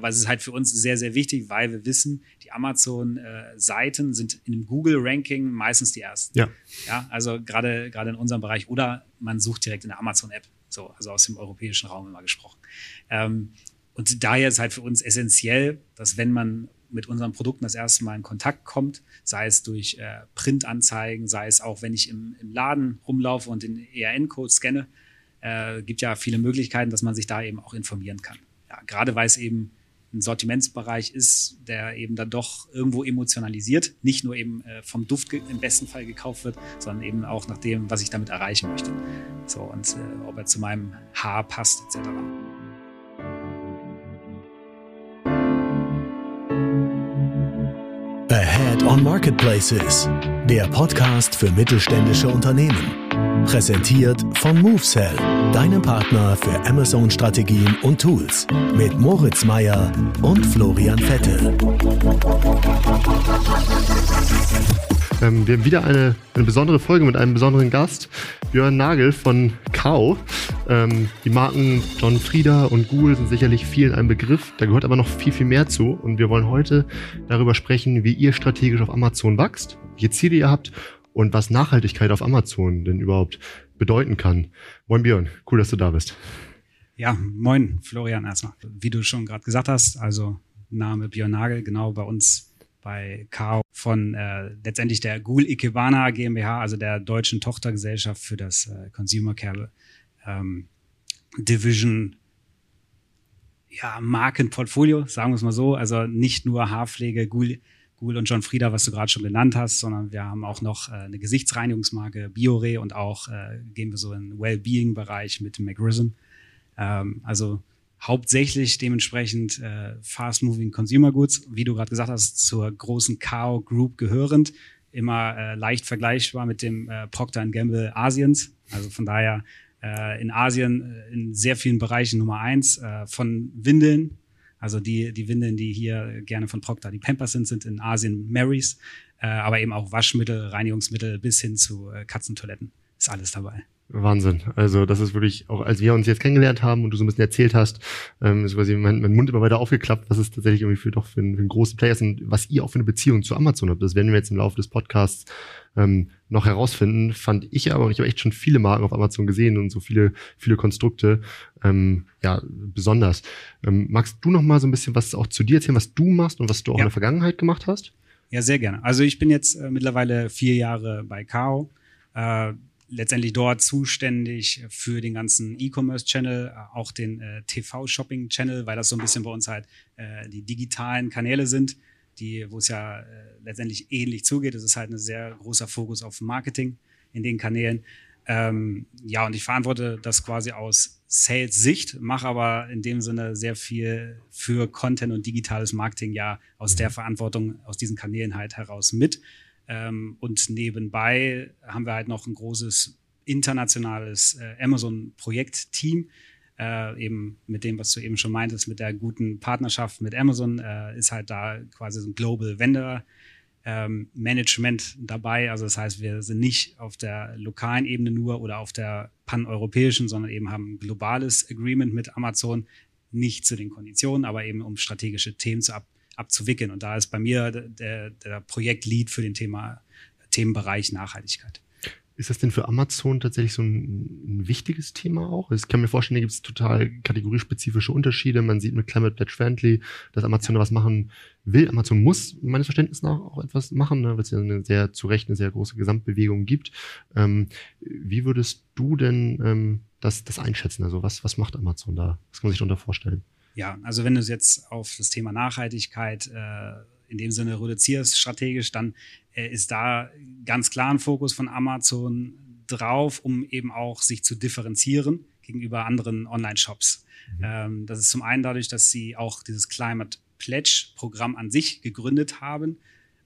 aber es ist halt für uns sehr, sehr wichtig, weil wir wissen, die Amazon-Seiten sind in dem Google-Ranking meistens die ersten. Ja. Ja, also gerade, gerade in unserem Bereich oder man sucht direkt in der Amazon-App. So, also aus dem europäischen Raum immer gesprochen. Ähm, und daher ist halt für uns essentiell, dass wenn man mit unseren Produkten das erste Mal in Kontakt kommt, sei es durch äh, Printanzeigen, sei es auch, wenn ich im, im Laden rumlaufe und den ERN-Code scanne, äh, gibt ja viele Möglichkeiten, dass man sich da eben auch informieren kann. Ja, gerade weil es eben ein Sortimentsbereich ist, der eben dann doch irgendwo emotionalisiert, nicht nur eben äh, vom Duft im besten Fall gekauft wird, sondern eben auch nach dem, was ich damit erreichen möchte. So und äh, ob er zu meinem Haar passt etc. Ahead on Marketplaces, der Podcast für mittelständische Unternehmen. Präsentiert von MoveSell, deinem Partner für Amazon-Strategien und Tools. Mit Moritz Meyer und Florian Vettel. Ähm, wir haben wieder eine, eine besondere Folge mit einem besonderen Gast, Björn Nagel von Kau. Ähm, die Marken John Frieda und Google sind sicherlich vielen ein Begriff. Da gehört aber noch viel, viel mehr zu. Und wir wollen heute darüber sprechen, wie ihr strategisch auf Amazon wächst, welche Ziele ihr habt und was Nachhaltigkeit auf Amazon denn überhaupt bedeuten kann. Moin Björn, cool, dass du da bist. Ja, moin Florian erstmal. Wie du schon gerade gesagt hast, also Name Björn Nagel, genau bei uns bei Kao von äh, letztendlich der Google Ikebana GmbH, also der deutschen Tochtergesellschaft für das äh, Consumer Care ähm, Division ja, Markenportfolio, sagen wir es mal so. Also nicht nur Haarpflege, Google Google und John Frieda, was du gerade schon genannt hast, sondern wir haben auch noch äh, eine Gesichtsreinigungsmarke Biore und auch äh, gehen wir so in Wellbeing-Bereich mit McRism. Ähm, also hauptsächlich dementsprechend äh, fast-moving Consumer Goods, wie du gerade gesagt hast, zur großen Kao Group gehörend, immer äh, leicht vergleichbar mit dem äh, Procter Gamble Asiens. Also von daher äh, in Asien äh, in sehr vielen Bereichen Nummer eins, äh, von Windeln also die, die Windeln, die hier gerne von Procter, die Pampers sind, sind in Asien Marys, äh, aber eben auch Waschmittel, Reinigungsmittel bis hin zu äh, Katzentoiletten. Ist alles dabei. Wahnsinn. Also das ist wirklich, auch als wir uns jetzt kennengelernt haben und du so ein bisschen erzählt hast, ähm, ist quasi mein, mein Mund immer weiter aufgeklappt, was es tatsächlich irgendwie für doch für, ein, für einen großen Player ist und was ihr auch für eine Beziehung zu Amazon habt. Das werden wir jetzt im Laufe des Podcasts ähm, noch herausfinden. Fand ich aber, und ich habe echt schon viele Marken auf Amazon gesehen und so viele, viele Konstrukte, ähm, ja, besonders. Ähm, magst du noch mal so ein bisschen was auch zu dir erzählen, was du machst und was du auch ja. in der Vergangenheit gemacht hast? Ja, sehr gerne. Also ich bin jetzt äh, mittlerweile vier Jahre bei Kao. Äh, letztendlich dort zuständig für den ganzen E-Commerce-Channel, äh, auch den äh, TV-Shopping-Channel, weil das so ein bisschen bei uns halt äh, die digitalen Kanäle sind, die, wo es ja äh, letztendlich ähnlich zugeht. Es ist halt ein sehr großer Fokus auf Marketing in den Kanälen. Ähm, ja, und ich verantworte das quasi aus Sales-Sicht, mache aber in dem Sinne sehr viel für Content und digitales Marketing ja aus der Verantwortung aus diesen Kanälen halt heraus mit. Ähm, und nebenbei haben wir halt noch ein großes internationales äh, Amazon-Projektteam. Äh, eben mit dem, was du eben schon meintest, mit der guten Partnerschaft mit Amazon, äh, ist halt da quasi so ein Global Vendor ähm, Management dabei. Also das heißt, wir sind nicht auf der lokalen Ebene nur oder auf der paneuropäischen, sondern eben haben ein globales Agreement mit Amazon, nicht zu den Konditionen, aber eben um strategische Themen zu ab abzuwickeln. Und da ist bei mir der, der Projektlead für den Thema, Themenbereich Nachhaltigkeit. Ist das denn für Amazon tatsächlich so ein, ein wichtiges Thema auch? Ich kann mir vorstellen, da gibt es total kategoriespezifische Unterschiede. Man sieht mit Climate Pledge Friendly, dass Amazon da was machen will. Amazon muss meines Verständnisses nach auch etwas machen, ne, weil es ja eine sehr zu Recht eine sehr große Gesamtbewegung gibt. Ähm, wie würdest du denn ähm, das, das einschätzen? Also was, was macht Amazon da? Was kann man sich darunter vorstellen? Ja, also wenn du es jetzt auf das Thema Nachhaltigkeit äh, in dem Sinne reduzierst strategisch, dann äh, ist da ganz klar ein Fokus von Amazon drauf, um eben auch sich zu differenzieren gegenüber anderen Online-Shops. Mhm. Ähm, das ist zum einen dadurch, dass sie auch dieses Climate Pledge-Programm an sich gegründet haben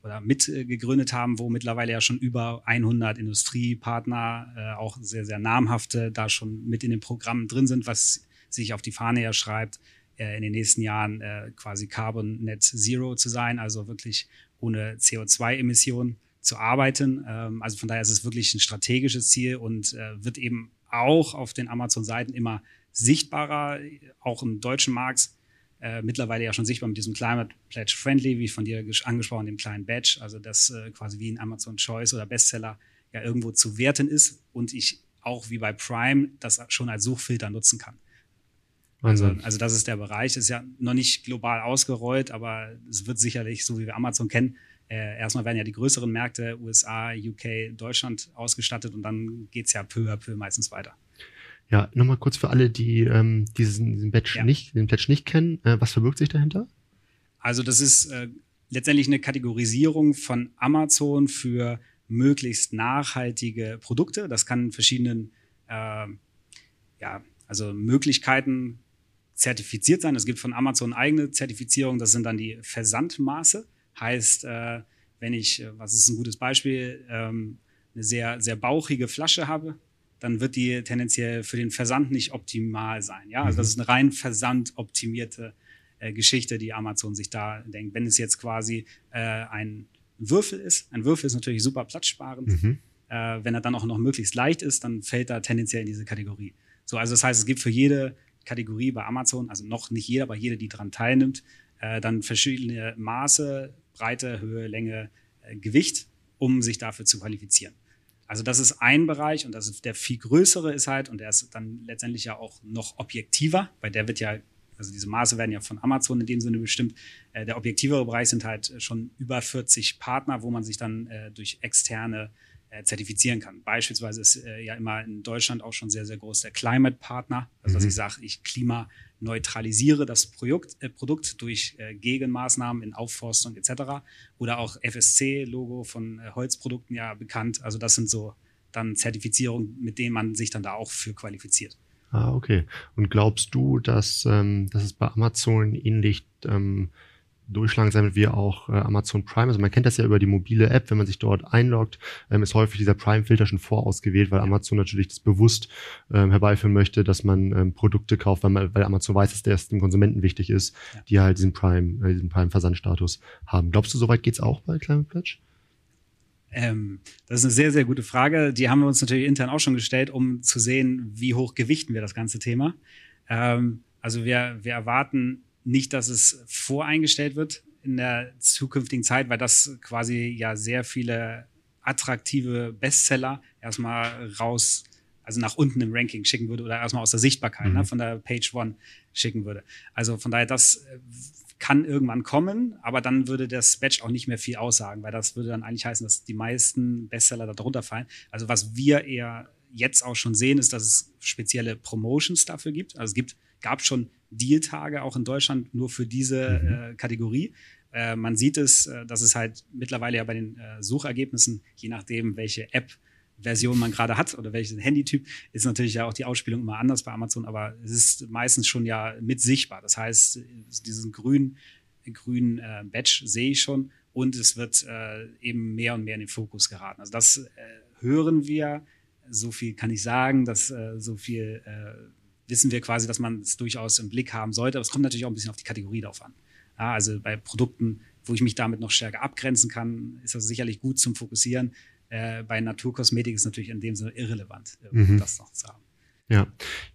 oder mit äh, haben, wo mittlerweile ja schon über 100 Industriepartner, äh, auch sehr, sehr namhafte, da schon mit in den Programmen drin sind, was sich auf die Fahne ja schreibt, in den nächsten Jahren äh, quasi Carbon Net Zero zu sein, also wirklich ohne CO2-Emissionen zu arbeiten. Ähm, also von daher ist es wirklich ein strategisches Ziel und äh, wird eben auch auf den Amazon-Seiten immer sichtbarer, auch im deutschen Markt äh, mittlerweile ja schon sichtbar mit diesem Climate Pledge Friendly, wie von dir angesprochen, dem kleinen Badge, also das äh, quasi wie ein Amazon Choice oder Bestseller ja irgendwo zu werten ist und ich auch wie bei Prime das schon als Suchfilter nutzen kann. Also, also das ist der Bereich, ist ja noch nicht global ausgerollt, aber es wird sicherlich, so wie wir Amazon kennen, äh, erstmal werden ja die größeren Märkte, USA, UK, Deutschland ausgestattet und dann geht es ja peu à peu meistens weiter. Ja, nochmal kurz für alle, die ähm, diesen, diesen Badge ja. nicht, den Badge nicht kennen, äh, was verbirgt sich dahinter? Also das ist äh, letztendlich eine Kategorisierung von Amazon für möglichst nachhaltige Produkte. Das kann verschiedenen äh, ja, also Möglichkeiten zertifiziert sein. Es gibt von Amazon eigene Zertifizierung, das sind dann die Versandmaße. Heißt, äh, wenn ich, äh, was ist ein gutes Beispiel, ähm, eine sehr, sehr bauchige Flasche habe, dann wird die tendenziell für den Versand nicht optimal sein. Ja, also das mhm. ist eine rein versandoptimierte äh, Geschichte, die Amazon sich da denkt. Wenn es jetzt quasi äh, ein Würfel ist, ein Würfel ist natürlich super platzsparend. Mhm. Äh, wenn er dann auch noch möglichst leicht ist, dann fällt er tendenziell in diese Kategorie. So, also das heißt, es gibt für jede Kategorie bei Amazon, also noch nicht jeder, aber jede, die daran teilnimmt, äh, dann verschiedene Maße, Breite, Höhe, Länge, äh, Gewicht, um sich dafür zu qualifizieren. Also das ist ein Bereich und das der viel größere ist halt und der ist dann letztendlich ja auch noch objektiver, weil der wird ja, also diese Maße werden ja von Amazon in dem Sinne bestimmt. Äh, der objektivere Bereich sind halt schon über 40 Partner, wo man sich dann äh, durch externe äh, zertifizieren kann. Beispielsweise ist äh, ja immer in Deutschland auch schon sehr, sehr groß der Climate Partner. Also, dass mhm. ich sage, ich klimaneutralisiere das Produkt, äh, Produkt durch äh, Gegenmaßnahmen in Aufforstung etc. Oder auch FSC-Logo von äh, Holzprodukten ja bekannt. Also, das sind so dann Zertifizierungen, mit denen man sich dann da auch für qualifiziert. Ah, okay. Und glaubst du, dass, ähm, dass es bei Amazon ähnlich ähm, durchschlagen sein wie auch äh, Amazon Prime. Also man kennt das ja über die mobile App, wenn man sich dort einloggt, ähm, ist häufig dieser Prime-Filter schon vorausgewählt, weil Amazon natürlich das bewusst ähm, herbeiführen möchte, dass man ähm, Produkte kauft, weil, man, weil Amazon weiß, dass der dem Konsumenten wichtig ist, ja. die halt diesen Prime, äh, diesen Prime-Versandstatus haben. Glaubst du, soweit geht's auch bei Climate Pledge? Ähm, das ist eine sehr, sehr gute Frage. Die haben wir uns natürlich intern auch schon gestellt, um zu sehen, wie hoch gewichten wir das ganze Thema. Ähm, also wir, wir erwarten nicht, dass es voreingestellt wird in der zukünftigen Zeit, weil das quasi ja sehr viele attraktive Bestseller erstmal raus, also nach unten im Ranking schicken würde oder erstmal aus der Sichtbarkeit ne, mhm. ne, von der Page One schicken würde. Also von daher, das äh, kann irgendwann kommen, aber dann würde das Batch auch nicht mehr viel aussagen, weil das würde dann eigentlich heißen, dass die meisten Bestseller darunter fallen. Also was wir eher jetzt auch schon sehen, ist, dass es spezielle Promotions dafür gibt. Also es gibt, gab schon Deal-Tage auch in Deutschland nur für diese mhm. äh, Kategorie. Äh, man sieht es, äh, dass es halt mittlerweile ja bei den äh, Suchergebnissen, je nachdem, welche App Version man gerade hat oder welchen Handytyp, ist natürlich ja auch die Ausspielung immer anders bei Amazon, aber es ist meistens schon ja mit sichtbar. Das heißt, diesen grünen, grünen äh, Badge sehe ich schon und es wird äh, eben mehr und mehr in den Fokus geraten. Also das äh, hören wir, so viel kann ich sagen, dass äh, so viel äh, wissen wir quasi, dass man es durchaus im Blick haben sollte. Aber es kommt natürlich auch ein bisschen auf die Kategorie drauf an. Ja, also bei Produkten, wo ich mich damit noch stärker abgrenzen kann, ist das sicherlich gut zum Fokussieren. Äh, bei Naturkosmetik ist natürlich in dem Sinne irrelevant, äh, mhm. das noch zu haben. Ja, ja,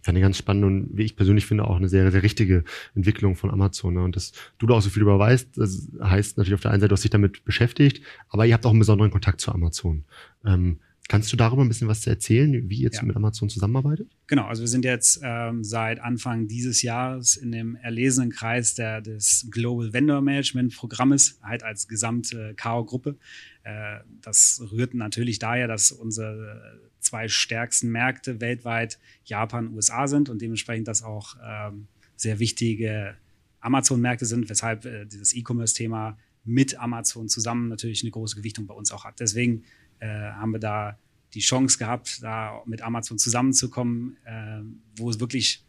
eine ganz spannende und wie ich persönlich finde auch eine sehr, sehr richtige Entwicklung von Amazon. Ne? Und dass du da auch so viel über weißt, das heißt natürlich auf der einen Seite, du hast dich damit beschäftigt, aber ihr habt auch einen besonderen Kontakt zu Amazon. Ähm, Kannst du darüber ein bisschen was erzählen, wie ihr jetzt ja. mit Amazon zusammenarbeitet? Genau, also wir sind jetzt ähm, seit Anfang dieses Jahres in dem erlesenen Kreis der, des Global Vendor Management Programmes, halt als gesamte KO-Gruppe. Äh, das rührt natürlich daher, dass unsere zwei stärksten Märkte weltweit Japan und USA sind und dementsprechend das auch ähm, sehr wichtige Amazon-Märkte sind, weshalb äh, dieses E-Commerce-Thema mit Amazon zusammen natürlich eine große Gewichtung bei uns auch hat. Deswegen äh, haben wir da die Chance gehabt, da mit Amazon zusammenzukommen, äh, wo es wirklich,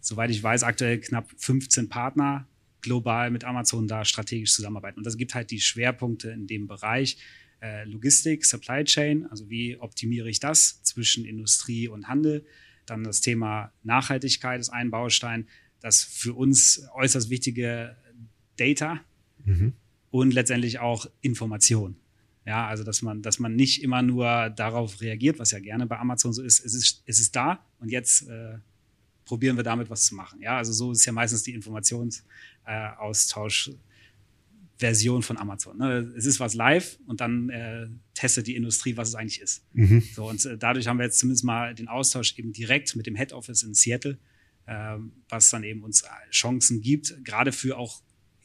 soweit ich weiß, aktuell knapp 15 Partner global mit Amazon da strategisch zusammenarbeiten. Und das gibt halt die Schwerpunkte in dem Bereich äh, Logistik, Supply Chain, also wie optimiere ich das zwischen Industrie und Handel. Dann das Thema Nachhaltigkeit ist ein Baustein, das für uns äußerst wichtige Data mhm. und letztendlich auch Information. Ja, also dass man, dass man nicht immer nur darauf reagiert, was ja gerne bei Amazon so ist. Es ist, es ist da und jetzt äh, probieren wir damit was zu machen. Ja, also so ist ja meistens die Informationsaustausch. Äh, Version von Amazon. Ne? Es ist was live und dann äh, testet die Industrie, was es eigentlich ist. Mhm. So, und äh, dadurch haben wir jetzt zumindest mal den Austausch eben direkt mit dem Head Office in Seattle, äh, was dann eben uns Chancen gibt, gerade für auch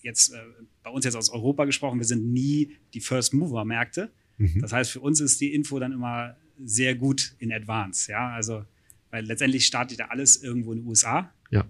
jetzt äh, bei uns jetzt aus Europa gesprochen, wir sind nie die First Mover Märkte. Mhm. Das heißt, für uns ist die Info dann immer sehr gut in Advance. Ja, also, weil letztendlich startet ja alles irgendwo in den USA. Ja.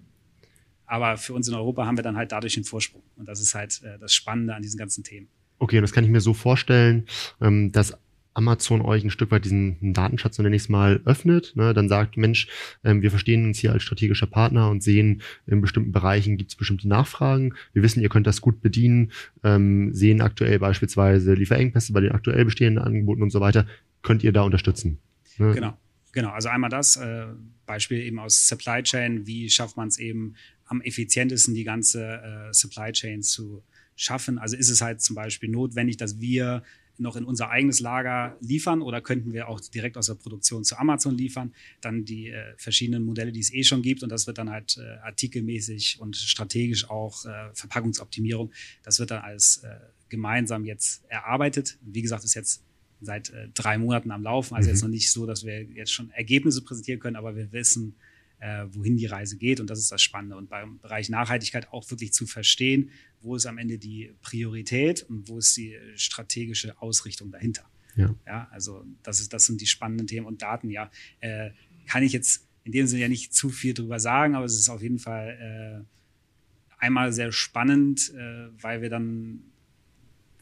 Aber für uns in Europa haben wir dann halt dadurch einen Vorsprung. Und das ist halt äh, das Spannende an diesen ganzen Themen. Okay, das kann ich mir so vorstellen, ähm, dass Amazon euch ein Stück weit diesen Datenschatz, so nenne ich mal, öffnet, ne, dann sagt, Mensch, ähm, wir verstehen uns hier als strategischer Partner und sehen, in bestimmten Bereichen gibt es bestimmte Nachfragen. Wir wissen, ihr könnt das gut bedienen, ähm, sehen aktuell beispielsweise Lieferengpässe bei den aktuell bestehenden Angeboten und so weiter. Könnt ihr da unterstützen? Ne? Genau. Genau, also einmal das äh, Beispiel eben aus Supply Chain, wie schafft man es eben am effizientesten die ganze äh, Supply Chain zu schaffen. Also ist es halt zum Beispiel notwendig, dass wir noch in unser eigenes Lager liefern oder könnten wir auch direkt aus der Produktion zu Amazon liefern, dann die äh, verschiedenen Modelle, die es eh schon gibt und das wird dann halt äh, artikelmäßig und strategisch auch äh, Verpackungsoptimierung, das wird dann alles äh, gemeinsam jetzt erarbeitet. Wie gesagt, ist jetzt seit äh, drei Monaten am Laufen, also mhm. jetzt noch nicht so, dass wir jetzt schon Ergebnisse präsentieren können, aber wir wissen, äh, wohin die Reise geht. Und das ist das Spannende. Und beim Bereich Nachhaltigkeit auch wirklich zu verstehen, wo ist am Ende die Priorität und wo ist die strategische Ausrichtung dahinter. Ja. ja also das, ist, das sind die spannenden Themen und Daten. Ja, äh, kann ich jetzt in dem Sinne ja nicht zu viel drüber sagen, aber es ist auf jeden Fall äh, einmal sehr spannend, äh, weil wir dann,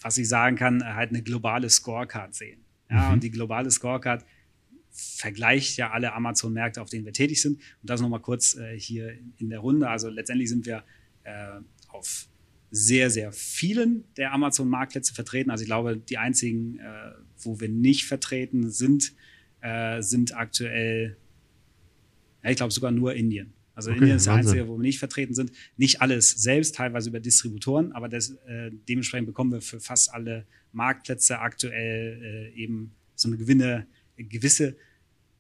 was ich sagen kann, halt eine globale Scorecard sehen. Ja, mhm. und die globale Scorecard vergleicht ja alle Amazon-Märkte, auf denen wir tätig sind. Und das nochmal kurz äh, hier in der Runde. Also letztendlich sind wir äh, auf sehr, sehr vielen der Amazon-Marktplätze vertreten. Also ich glaube, die einzigen, äh, wo wir nicht vertreten sind, äh, sind aktuell, ja, ich glaube sogar nur Indien. Also okay, Indien ist der einzige, wo wir nicht vertreten sind. Nicht alles selbst, teilweise über Distributoren, aber das, äh, dementsprechend bekommen wir für fast alle Marktplätze aktuell äh, eben so eine Gewinne gewisse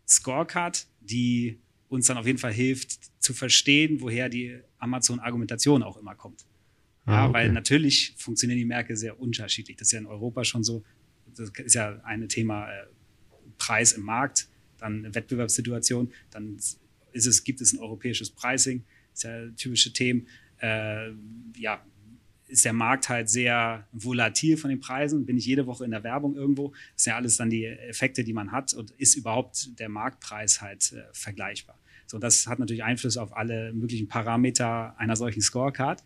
Scorecard, die uns dann auf jeden Fall hilft zu verstehen, woher die Amazon-Argumentation auch immer kommt. Ja, ah, okay. weil natürlich funktionieren die Märkte sehr unterschiedlich. Das ist ja in Europa schon so. Das ist ja ein Thema äh, Preis im Markt, dann Wettbewerbssituation, dann ist es, gibt es ein europäisches Pricing, das ist ja typische Themen. Äh, ja, ist der Markt halt sehr volatil von den Preisen. Bin ich jede Woche in der Werbung irgendwo. Das sind ja alles dann die Effekte, die man hat. Und ist überhaupt der Marktpreis halt äh, vergleichbar? So, das hat natürlich Einfluss auf alle möglichen Parameter einer solchen Scorecard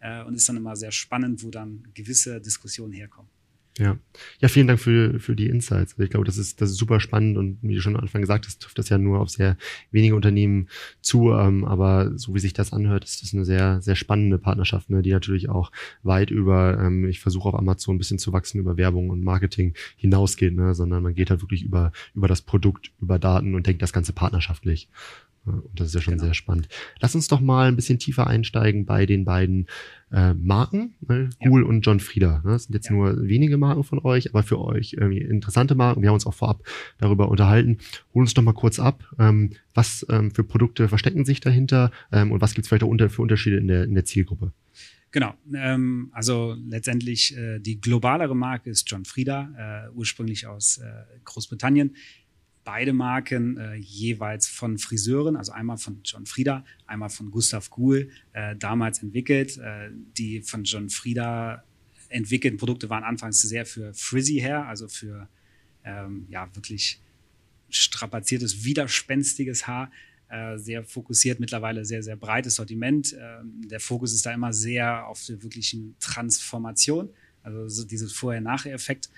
äh, und ist dann immer sehr spannend, wo dann gewisse Diskussionen herkommen. Ja. ja, vielen Dank für, für die Insights. Ich glaube, das ist, das ist super spannend und wie du schon am Anfang gesagt hast, trifft das ja nur auf sehr wenige Unternehmen zu. Ähm, aber so wie sich das anhört, ist das eine sehr, sehr spannende Partnerschaft, ne, die natürlich auch weit über, ähm, ich versuche auf Amazon ein bisschen zu wachsen, über Werbung und Marketing hinausgeht, ne, sondern man geht halt wirklich über, über das Produkt, über Daten und denkt das Ganze partnerschaftlich. Und das ist ja schon genau. sehr spannend. Lass uns doch mal ein bisschen tiefer einsteigen bei den beiden äh, Marken, ne? Google ja. und John Frieda. Ne? Das sind jetzt ja. nur wenige Marken von euch, aber für euch irgendwie interessante Marken. Wir haben uns auch vorab darüber unterhalten. Hol uns doch mal kurz ab. Ähm, was ähm, für Produkte verstecken sich dahinter ähm, und was gibt es vielleicht auch unter, für Unterschiede in der, in der Zielgruppe? Genau. Ähm, also letztendlich äh, die globalere Marke ist John Frieda, äh, ursprünglich aus äh, Großbritannien beide Marken äh, jeweils von Friseuren, also einmal von John Frieda, einmal von Gustav Kuhl, äh, damals entwickelt. Äh, die von John Frieda entwickelten Produkte waren anfangs sehr für Frizzy Hair, also für ähm, ja wirklich strapaziertes, widerspenstiges Haar. Äh, sehr fokussiert, mittlerweile sehr, sehr breites Sortiment. Ähm, der Fokus ist da immer sehr auf der wirklichen Transformation, also so dieses Vorher-Nachher-Effekt.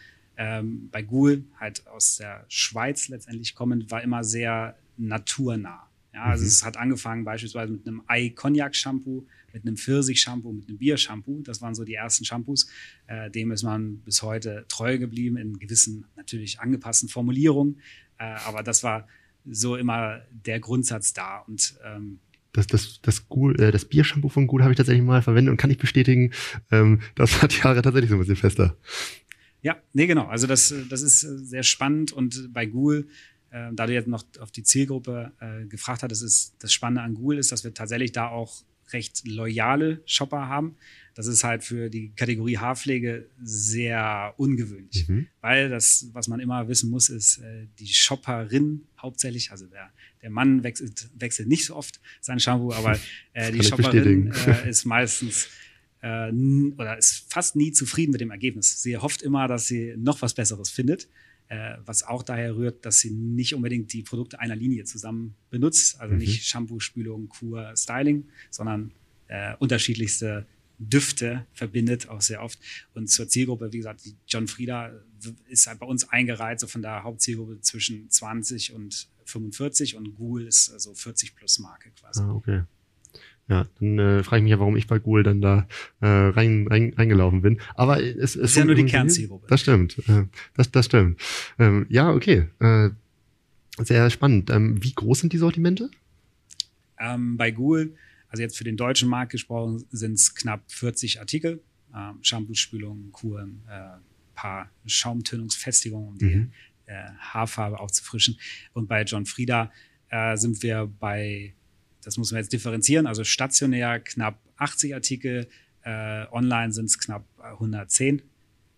Ähm, bei Ghoul, halt aus der Schweiz letztendlich kommend, war immer sehr naturnah. Ja, also mhm. es hat angefangen beispielsweise mit einem Ei-Cognac-Shampoo, mit einem Pfirsich-Shampoo, mit einem Bier-Shampoo. Das waren so die ersten Shampoos. Äh, dem ist man bis heute treu geblieben in gewissen, natürlich angepassten Formulierungen. Äh, aber das war so immer der Grundsatz da. Und ähm, das, das, das, Ghoul, äh, das Biershampoo von Ghoul habe ich tatsächlich mal verwendet und kann ich bestätigen, ähm, das hat die Haare tatsächlich so ein bisschen fester. Ja, nee, genau. Also das, das ist sehr spannend und bei Google äh, da du jetzt noch auf die Zielgruppe äh, gefragt hattest, ist das Spannende an Google ist, dass wir tatsächlich da auch recht loyale Shopper haben. Das ist halt für die Kategorie Haarpflege sehr ungewöhnlich, mhm. weil das, was man immer wissen muss, ist, äh, die Shopperin hauptsächlich, also der, der Mann wechselt, wechselt nicht so oft sein Shampoo, aber äh, die Shopperin äh, ist meistens äh, oder ist fast nie zufrieden mit dem Ergebnis. Sie hofft immer, dass sie noch was Besseres findet äh, was auch daher rührt, dass sie nicht unbedingt die Produkte einer Linie zusammen benutzt, also mhm. nicht Shampoo, Spülung, Kur, Styling, sondern äh, unterschiedlichste Düfte verbindet, auch sehr oft. Und zur Zielgruppe, wie gesagt, die John Frieda ist halt bei uns eingereiht, so von der Hauptzielgruppe zwischen 20 und 45 und Google ist so also 40 plus Marke quasi. Ah, okay. Ja, dann äh, frage ich mich ja, warum ich bei Google dann da äh, rein, rein, reingelaufen bin. Aber es, es ist ja nur die Kernzielgruppe. Das stimmt. Äh, das, das stimmt. Ähm, ja, okay. Äh, sehr spannend. Ähm, wie groß sind die Sortimente? Ähm, bei Google, also jetzt für den deutschen Markt gesprochen, sind es knapp 40 Artikel. Ähm, Shampoos, Spülungen, Kuren, äh, paar Schaumtönungsfestigungen, um die mhm. äh, Haarfarbe aufzufrischen. Und bei John Frieda äh, sind wir bei das muss man jetzt differenzieren. Also stationär knapp 80 Artikel, äh, online sind es knapp 110,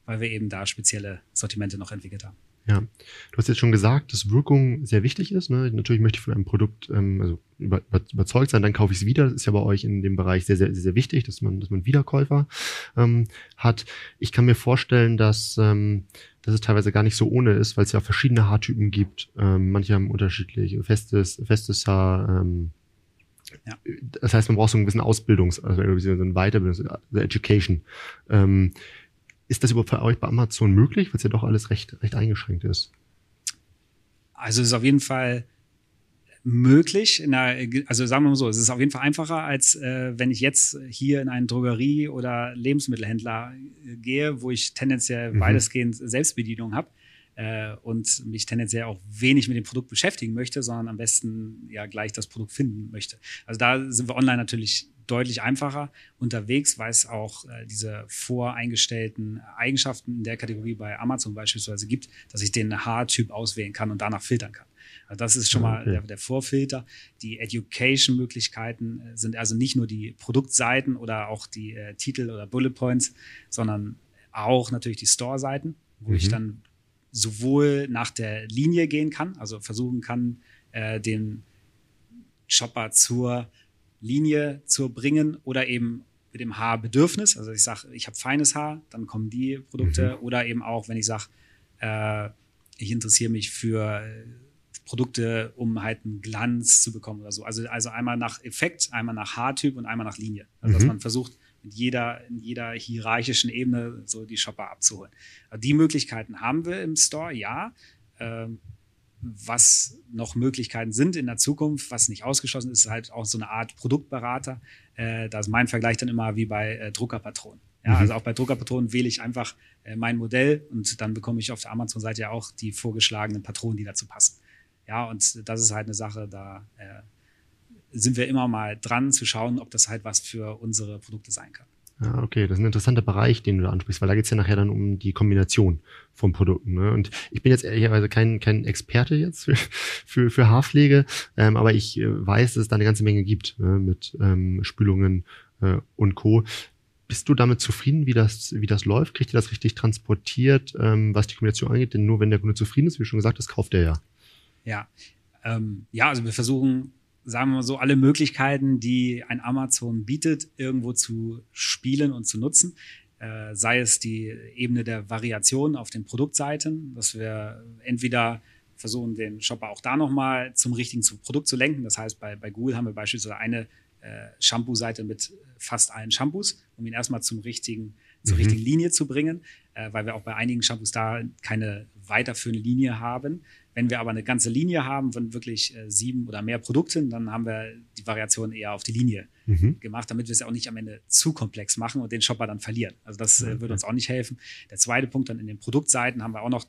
weil wir eben da spezielle Sortimente noch entwickelt haben. Ja, du hast jetzt schon gesagt, dass Wirkung sehr wichtig ist. Ne? Natürlich möchte ich von einem Produkt ähm, also über, überzeugt sein, dann kaufe ich es wieder. Das ist ja bei euch in dem Bereich sehr, sehr, sehr, sehr wichtig, dass man, dass man Wiederkäufer ähm, hat. Ich kann mir vorstellen, dass, ähm, dass es teilweise gar nicht so ohne ist, weil es ja verschiedene Haartypen gibt. Ähm, manche haben unterschiedliche festes, festes Haar. Ähm, ja. Das heißt, man braucht so ein bisschen Ausbildungs-, also so ein Weiterbildungs-, also Education. Ähm, ist das überhaupt für euch bei Amazon möglich, weil es ja doch alles recht, recht eingeschränkt ist? Also es ist auf jeden Fall möglich. Der, also sagen wir mal so, es ist auf jeden Fall einfacher, als äh, wenn ich jetzt hier in einen Drogerie- oder Lebensmittelhändler äh, gehe, wo ich tendenziell mhm. weitestgehend Selbstbedienung habe äh, und mich tendenziell auch wenig mit dem Produkt beschäftigen möchte, sondern am besten ja gleich das Produkt finden möchte. Also da sind wir online natürlich deutlich einfacher unterwegs, weil es auch äh, diese voreingestellten Eigenschaften in der Kategorie bei Amazon beispielsweise gibt, dass ich den Haartyp auswählen kann und danach filtern kann. Also das ist schon mal okay. der, der, Vorfilter. Die Education-Möglichkeiten äh, sind also nicht nur die Produktseiten oder auch die äh, Titel oder Bullet Points, sondern auch natürlich die Store-Seiten, wo mhm. ich dann sowohl nach der Linie gehen kann, also versuchen kann, äh, den Shopper zur Linie zu bringen oder eben mit dem Haarbedürfnis. Also ich sage, ich habe feines Haar, dann kommen die Produkte. Mhm. Oder eben auch, wenn ich sage, äh, ich interessiere mich für Produkte, um halt einen Glanz zu bekommen oder so. Also, also einmal nach Effekt, einmal nach Haartyp und einmal nach Linie. Also mhm. dass man versucht, mit jeder, in jeder hierarchischen Ebene so die Shopper abzuholen. Also die Möglichkeiten haben wir im Store, ja. Ähm, was noch Möglichkeiten sind in der Zukunft, was nicht ausgeschlossen ist, ist halt auch so eine Art Produktberater. Äh, da ist mein Vergleich dann immer wie bei äh, Druckerpatronen. Ja, mhm. Also auch bei Druckerpatronen wähle ich einfach äh, mein Modell und dann bekomme ich auf der Amazon-Seite ja auch die vorgeschlagenen Patronen, die dazu passen. Ja, und das ist halt eine Sache, da äh, sind wir immer mal dran zu schauen, ob das halt was für unsere Produkte sein kann. Ja, okay, das ist ein interessanter Bereich, den du da ansprichst, weil da geht's ja nachher dann um die Kombination von Produkten. Ne? Und ich bin jetzt ehrlicherweise kein, kein Experte jetzt für, für, für Haarpflege, ähm, aber ich äh, weiß, dass es da eine ganze Menge gibt ne? mit ähm, Spülungen äh, und Co. Bist du damit zufrieden, wie das, wie das läuft? Kriegt ihr das richtig transportiert, ähm, was die Kombination angeht? Denn nur wenn der Kunde zufrieden ist, wie schon gesagt, das kauft er ja. Ja, ähm, ja, also wir versuchen sagen wir mal so, alle Möglichkeiten, die ein Amazon bietet, irgendwo zu spielen und zu nutzen. Äh, sei es die Ebene der Variation auf den Produktseiten, dass wir entweder versuchen, den Shopper auch da nochmal zum richtigen Produkt zu lenken. Das heißt, bei, bei Google haben wir beispielsweise eine äh, Shampoo-Seite mit fast allen Shampoos, um ihn erstmal zum richtigen, zur mhm. richtigen Linie zu bringen, äh, weil wir auch bei einigen Shampoos da keine weiterführende Linie haben. Wenn wir aber eine ganze Linie haben von wirklich äh, sieben oder mehr Produkten, dann haben wir die Variation eher auf die Linie mhm. gemacht, damit wir es auch nicht am Ende zu komplex machen und den Shopper dann verlieren. Also das äh, würde uns auch nicht helfen. Der zweite Punkt dann in den Produktseiten haben wir auch noch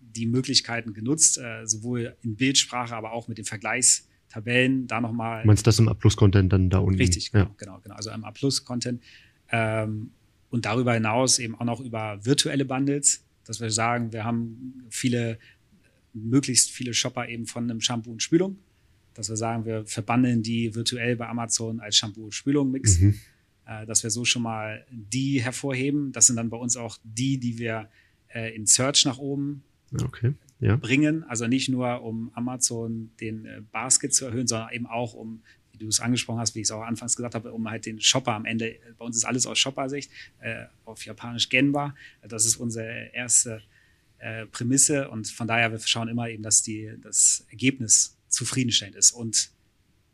die Möglichkeiten genutzt, äh, sowohl in Bildsprache, aber auch mit den Vergleichstabellen da nochmal. Meinst du das im A-Plus-Content dann da unten? Richtig, genau, ja. genau, genau. Also im A-Plus-Content. Ähm, und darüber hinaus eben auch noch über virtuelle Bundles, dass wir sagen, wir haben viele möglichst viele Shopper eben von einem Shampoo und Spülung, dass wir sagen, wir verbandeln die virtuell bei Amazon als Shampoo und Spülung mixen. Mhm. Äh, dass wir so schon mal die hervorheben. Das sind dann bei uns auch die, die wir äh, in Search nach oben okay. ja. bringen. Also nicht nur, um Amazon den äh, Basket zu erhöhen, sondern eben auch, um, wie du es angesprochen hast, wie ich es auch anfangs gesagt habe, um halt den Shopper am Ende, bei uns ist alles aus Shopper-Sicht, äh, auf Japanisch Genbar. Das ist unsere erste äh, Prämisse und von daher, wir schauen immer eben, dass die, das Ergebnis zufriedenstellend ist. Und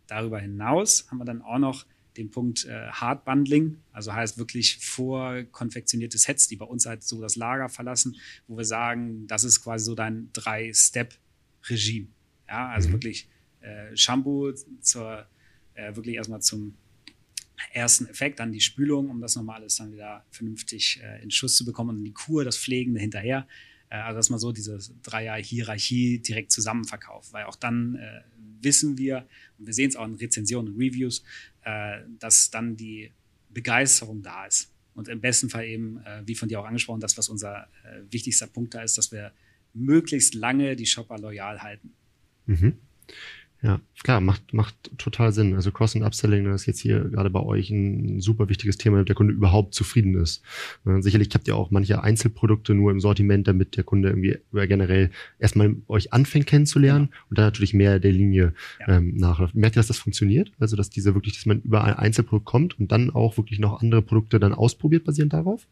darüber hinaus haben wir dann auch noch den Punkt äh, Hard Bundling, also heißt wirklich vorkonfektionierte Sets, die bei uns halt so das Lager verlassen, wo wir sagen, das ist quasi so dein Drei-Step-Regime. Ja, also mhm. wirklich äh, Shampoo zur, äh, wirklich erstmal zum ersten Effekt, dann die Spülung, um das nochmal alles dann wieder vernünftig äh, in Schuss zu bekommen und die Kur, das Pflegen dahinterher. Äh, also dass man so diese Dreier-Hierarchie direkt zusammen verkauft, weil auch dann äh, wissen wir, und wir sehen es auch in Rezensionen und Reviews, äh, dass dann die Begeisterung da ist. Und im besten Fall eben, äh, wie von dir auch angesprochen, das, was unser äh, wichtigster Punkt da ist, dass wir möglichst lange die Shopper loyal halten. Mhm. Ja, klar, macht, macht total Sinn. Also Cross- und Upselling, das ist jetzt hier gerade bei euch ein super wichtiges Thema, damit der Kunde überhaupt zufrieden ist. Ja, sicherlich habt ihr auch manche Einzelprodukte nur im Sortiment, damit der Kunde irgendwie generell erstmal euch anfängt kennenzulernen genau. und dann natürlich mehr der Linie ja. ähm, nachläuft. Merkt ihr, dass das funktioniert? Also, dass diese wirklich, dass man über ein Einzelprodukt kommt und dann auch wirklich noch andere Produkte dann ausprobiert, basierend darauf?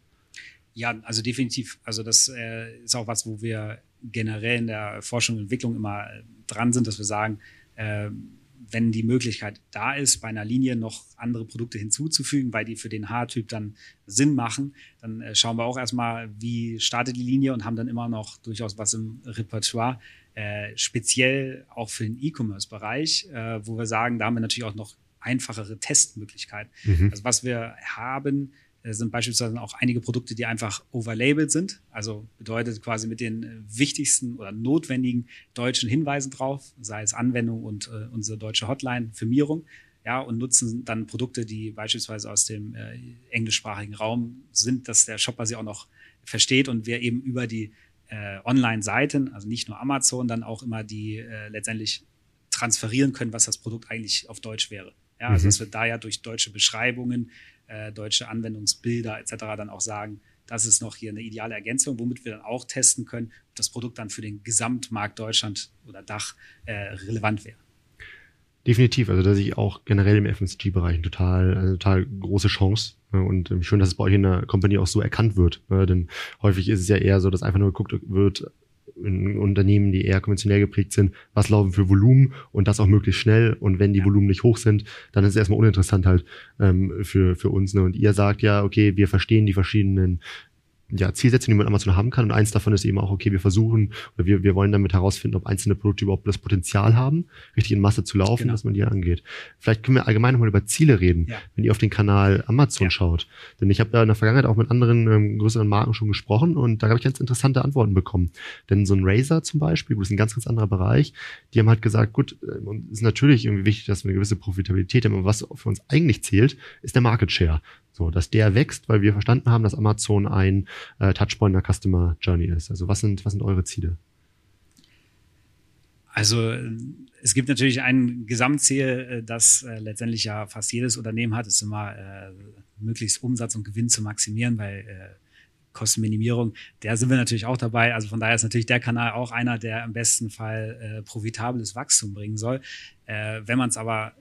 Ja, also definitiv. Also das äh, ist auch was, wo wir generell in der Forschung und Entwicklung immer dran sind, dass wir sagen, äh, wenn die Möglichkeit da ist, bei einer Linie noch andere Produkte hinzuzufügen, weil die für den Haartyp dann Sinn machen, dann äh, schauen wir auch erstmal, wie startet die Linie und haben dann immer noch durchaus was im Repertoire, äh, speziell auch für den E-Commerce-Bereich, äh, wo wir sagen, da haben wir natürlich auch noch einfachere Testmöglichkeiten. Mhm. Also was wir haben, sind beispielsweise auch einige Produkte, die einfach overlabeled sind. Also bedeutet quasi mit den äh, wichtigsten oder notwendigen deutschen Hinweisen drauf, sei es Anwendung und äh, unsere deutsche Hotline, Firmierung. Ja, und nutzen dann Produkte, die beispielsweise aus dem äh, englischsprachigen Raum sind, dass der Shopper sie auch noch versteht und wir eben über die äh, Online-Seiten, also nicht nur Amazon, dann auch immer die äh, letztendlich transferieren können, was das Produkt eigentlich auf Deutsch wäre. Ja, also mhm. dass wir da ja durch deutsche Beschreibungen äh, deutsche Anwendungsbilder etc. dann auch sagen, das ist noch hier eine ideale Ergänzung, womit wir dann auch testen können, ob das Produkt dann für den Gesamtmarkt Deutschland oder Dach äh, relevant wäre. Definitiv, also da sehe ich auch generell im FMCG-Bereich total, eine total große Chance. Ne? Und ähm, schön, dass es bei euch in der Company auch so erkannt wird. Ne? Denn häufig ist es ja eher so, dass einfach nur geguckt wird, in Unternehmen, die eher konventionell geprägt sind, was laufen für Volumen und das auch möglichst schnell. Und wenn die Volumen nicht hoch sind, dann ist es erstmal uninteressant halt ähm, für, für uns. Ne? Und ihr sagt ja, okay, wir verstehen die verschiedenen ja, Zielsetzungen, die man Amazon haben kann. Und eins davon ist eben auch, okay, wir versuchen oder wir, wir wollen damit herausfinden, ob einzelne Produkte überhaupt das Potenzial haben, richtig in Masse zu laufen, genau. dass man die angeht. Vielleicht können wir allgemein nochmal über Ziele reden, ja. wenn ihr auf den Kanal Amazon ja. schaut. Denn ich habe ja in der Vergangenheit auch mit anderen ähm, größeren Marken schon gesprochen und da habe ich ganz interessante Antworten bekommen. Denn so ein Razer zum Beispiel, das ist ein ganz, ganz anderer Bereich, die haben halt gesagt, gut, äh, und ist natürlich irgendwie wichtig, dass wir eine gewisse Profitabilität haben, aber was für uns eigentlich zählt, ist der Market Share. So, dass der wächst, weil wir verstanden haben, dass Amazon ein äh, Touchpoint der Customer Journey ist. Also was sind, was sind eure Ziele? Also es gibt natürlich ein Gesamtziel, äh, das äh, letztendlich ja fast jedes Unternehmen hat, ist immer äh, möglichst Umsatz und Gewinn zu maximieren, weil äh, Kostenminimierung, der sind wir natürlich auch dabei. Also von daher ist natürlich der Kanal auch einer, der im besten Fall äh, profitables Wachstum bringen soll. Äh, wenn man es aber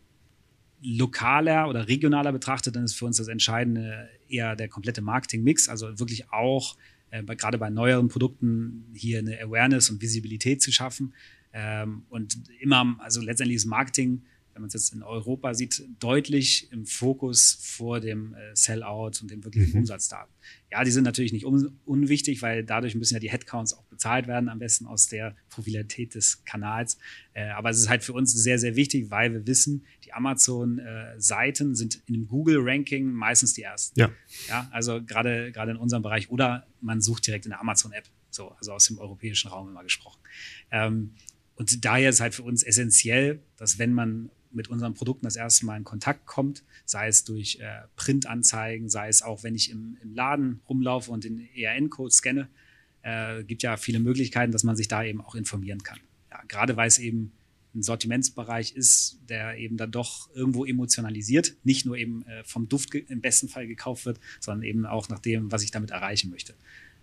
lokaler oder regionaler betrachtet, dann ist für uns das Entscheidende eher der komplette Marketing-Mix, also wirklich auch äh, bei, gerade bei neueren Produkten hier eine Awareness und Visibilität zu schaffen. Ähm, und immer, also letztendlich ist Marketing wenn man es jetzt in Europa sieht, deutlich im Fokus vor dem äh, Sellout und dem wirklichen mhm. Umsatzdaten. Ja, die sind natürlich nicht un unwichtig, weil dadurch müssen ja die Headcounts auch bezahlt werden, am besten aus der Profilität des Kanals. Äh, aber es ist halt für uns sehr, sehr wichtig, weil wir wissen, die Amazon-Seiten äh, sind in dem Google-Ranking meistens die ersten. Ja. Ja, also gerade, gerade in unserem Bereich oder man sucht direkt in der Amazon-App. So, also aus dem europäischen Raum immer gesprochen. Ähm, und daher ist halt für uns essentiell, dass wenn man mit unseren Produkten das erste Mal in Kontakt kommt, sei es durch äh, Printanzeigen, sei es auch, wenn ich im, im Laden rumlaufe und den ERN-Code scanne, äh, gibt ja viele Möglichkeiten, dass man sich da eben auch informieren kann. Ja, gerade weil es eben ein Sortimentsbereich ist, der eben dann doch irgendwo emotionalisiert, nicht nur eben äh, vom Duft im besten Fall gekauft wird, sondern eben auch nach dem, was ich damit erreichen möchte.